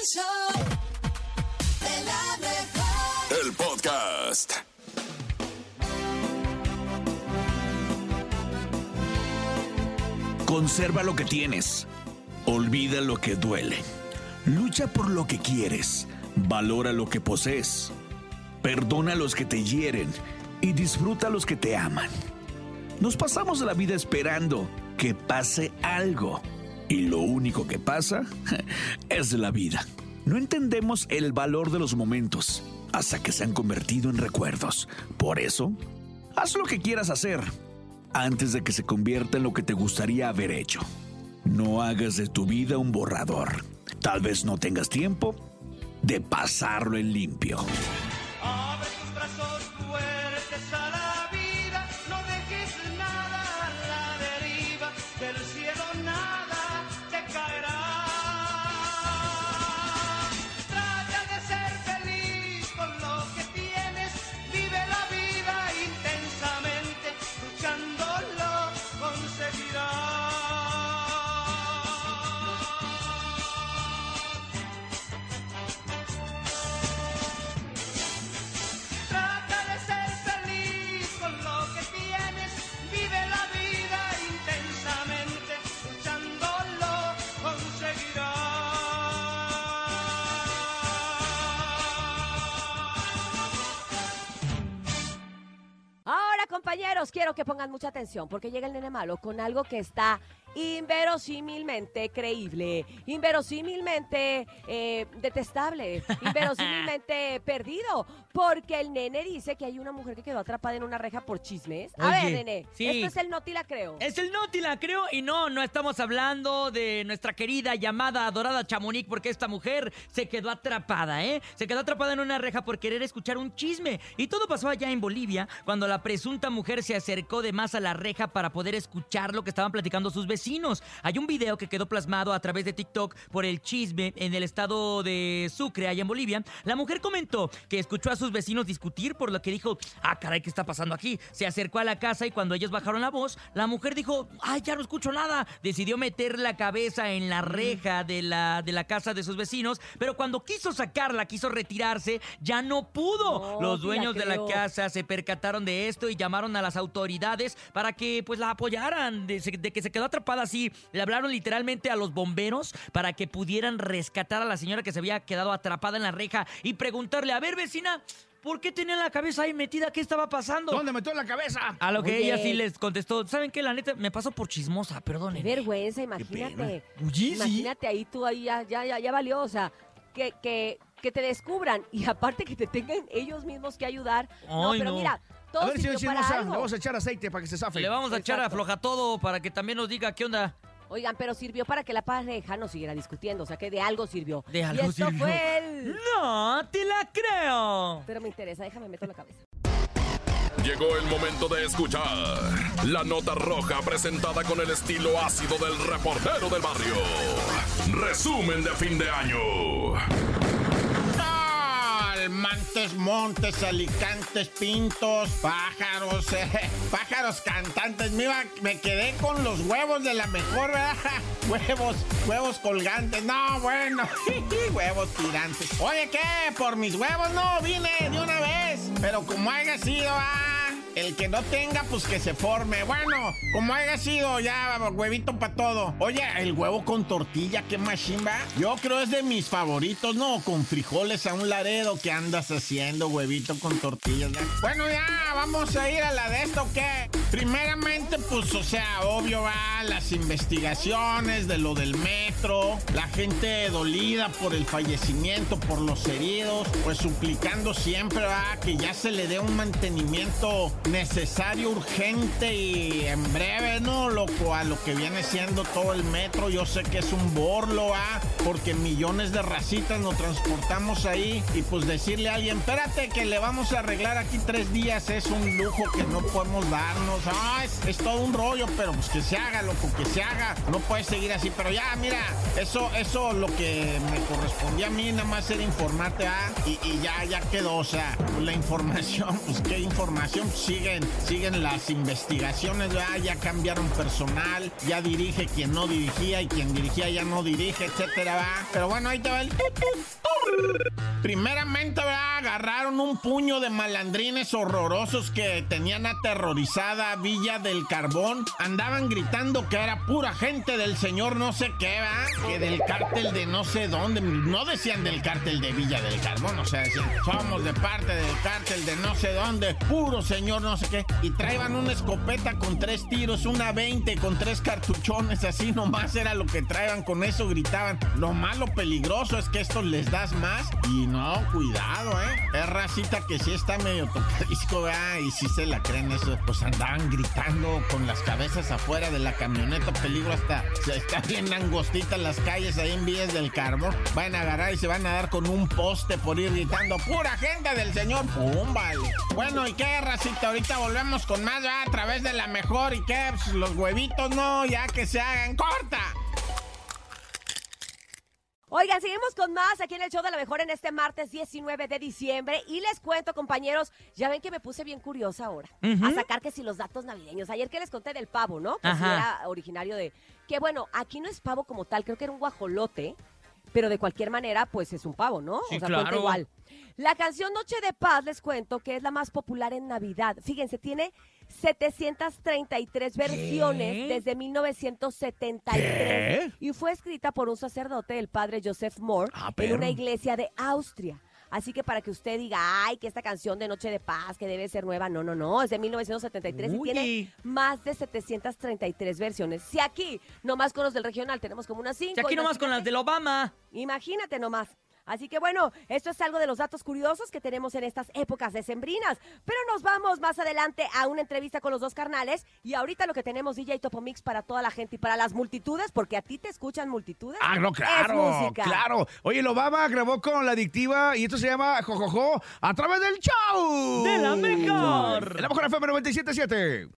El show de la mejor. El podcast. Conserva lo que tienes. Olvida lo que duele. Lucha por lo que quieres. Valora lo que posees. Perdona a los que te hieren y disfruta a los que te aman. Nos pasamos la vida esperando que pase algo. Y lo único que pasa es la vida. No entendemos el valor de los momentos hasta que se han convertido en recuerdos. Por eso, haz lo que quieras hacer antes de que se convierta en lo que te gustaría haber hecho. No hagas de tu vida un borrador. Tal vez no tengas tiempo de pasarlo en limpio. Compañeros, quiero que pongan mucha atención porque llega el nene malo con algo que está inverosímilmente creíble, inverosímilmente eh, detestable, inverosímilmente perdido, porque el nene dice que hay una mujer que quedó atrapada en una reja por chismes. A Oye, ver, nene, sí. esto es el Noti la creo. Es el Noti, la creo, y no, no estamos hablando de nuestra querida, llamada, adorada Chamonix, porque esta mujer se quedó atrapada, ¿eh? Se quedó atrapada en una reja por querer escuchar un chisme. Y todo pasó allá en Bolivia, cuando la presunta mujer se acercó de más a la reja para poder escuchar lo que estaban platicando sus vecinos. Hay un video que quedó plasmado a través de TikTok por el chisme en el estado de Sucre, allá en Bolivia. La mujer comentó que escuchó a sus vecinos discutir, por lo que dijo, ah, caray, ¿qué está pasando aquí? Se acercó a la casa y cuando ellos bajaron la voz, la mujer dijo, ay, ya no escucho nada. Decidió meter la cabeza en la reja de la, de la casa de sus vecinos, pero cuando quiso sacarla, quiso retirarse, ya no pudo. No, Los dueños de la casa se percataron de esto y llamaron a las autoridades para que pues la apoyaran de, de que se quedó atrapada así. Le hablaron literalmente a los bomberos para que pudieran rescatar a la señora que se había quedado atrapada en la reja y preguntarle, a ver vecina, ¿por qué tenía la cabeza ahí metida? ¿Qué estaba pasando? ¿Dónde metió la cabeza? A lo que Oye. ella sí les contestó, ¿saben qué? La neta, me pasó por chismosa, Qué perdónenme. vergüenza, imagínate. Sí. Imagínate ahí tú ahí ya, ya, ya, ya valió, o sea, que, que, que te descubran y aparte que te tengan ellos mismos que ayudar. no, Ay, pero no. mira, todo A ver, chismosa, algo. le vamos a echar aceite para que se zafe. Le vamos a echar a Exacto. floja todo para que también nos diga qué onda. Oigan, pero sirvió para que la pareja no siguiera discutiendo, o sea que de algo sirvió. De y algo esto sirvió. fue el... No, te la creo. Pero me interesa, déjame meter la cabeza. Llegó el momento de escuchar la nota roja presentada con el estilo ácido del reportero del barrio. Resumen de fin de año. Almantes, montes, alicantes, pintos, pájaros, eh, pájaros cantantes. Me, iba- me quedé con los huevos de la mejor, ¿verdad? Huevos, huevos colgantes. No, bueno, huevos tirantes. Oye, ¿qué? Por mis huevos no vine de una vez. Pero como haya sido, ah. El que no tenga, pues que se forme. Bueno, como haya sido, ya huevito para todo. Oye, el huevo con tortilla, qué machimba. Yo creo es de mis favoritos, ¿no? Con frijoles a un laredo. ¿Qué andas haciendo, huevito con tortillas? ¿no? Bueno, ya, vamos a ir a la de esto, ¿qué? Primeramente, pues, o sea, obvio, va las investigaciones de lo del metro. La gente dolida por el fallecimiento, por los heridos. Pues suplicando siempre, va, que ya se le dé un mantenimiento necesario, urgente y en breve, ¿no? Loco, a lo que viene siendo todo el metro. Yo sé que es un borlo, ¿ah? Porque millones de racitas nos transportamos ahí. Y pues decirle a alguien, espérate que le vamos a arreglar aquí tres días es un lujo que no podemos darnos. Ah, es, es todo un rollo, pero pues que se haga, loco, que se haga. No puede seguir así. Pero ya, mira, eso, eso lo que me correspondía a mí nada más era informarte, ¿ah? Y, y ya, ya quedó. O sea, la información, pues qué información. Siguen, siguen las investigaciones, ¿verdad? ya cambiaron personal, ya dirige quien no dirigía y quien dirigía ya no dirige, etcétera, ¿va? Pero bueno, ahí te va el. Primeramente, ¿verdad? agarraron un puño de malandrines horrorosos que tenían aterrorizada Villa del Carbón. Andaban gritando que era pura gente del señor no sé qué, ¿va? Que del cártel de no sé dónde. No decían del cártel de Villa del Carbón, o sea, decían, somos de parte del cártel de no sé dónde, puro señor no sé qué. Y traían una escopeta con tres tiros, una 20 con tres cartuchones, así nomás era lo que traían, con eso gritaban. Lo malo peligroso es que esto les das más y no, cuidado, ¿eh? Es racita que sí está medio tocadisco, ¿verdad? Y si se la creen eso, pues andaban gritando con las cabezas afuera de la camioneta, peligro hasta, se está bien angostita las calles ahí en vías del carbón. Van a agarrar y se van a dar con un poste por ir gritando, pura gente del señor, pum, vale. Bueno, ¿y qué, racita? Ahorita volvemos con más. A través de la mejor, ¿y qué? Pues los huevitos, no, ya que se hagan corta. Oigan, seguimos con más aquí en el show de la mejor en este martes 19 de diciembre. Y les cuento, compañeros, ya ven que me puse bien curiosa ahora. A sacar que si los datos navideños. Ayer que les conté del pavo, ¿no? Que sí era originario de. Que bueno, aquí no es pavo como tal, creo que era un guajolote. Pero de cualquier manera, pues es un pavo, ¿no? Sí, o sea, claro. cuenta igual. La canción Noche de Paz, les cuento, que es la más popular en Navidad. Fíjense, tiene 733 versiones desde 1973. Y fue escrita por un sacerdote, el padre Joseph Moore, Ah, en una iglesia de Austria. Así que para que usted diga, ay, que esta canción de Noche de Paz, que debe ser nueva, no, no, no, es de 1973 y tiene más de 733 versiones. Si aquí, nomás con los del regional, tenemos como unas 5. Si aquí nomás con las del Obama. Imagínate nomás. Así que bueno, esto es algo de los datos curiosos que tenemos en estas épocas decembrinas. Pero nos vamos más adelante a una entrevista con los dos carnales. Y ahorita lo que tenemos DJ Topomix para toda la gente y para las multitudes, porque a ti te escuchan multitudes. Ah, no, Es claro, música. claro. Oye, el Obama grabó con la adictiva y esto se llama Jojojo a través del show. De la mejor. De la mejor FM 97.7.